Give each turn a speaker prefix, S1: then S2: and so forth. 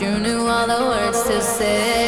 S1: you knew all the words to say.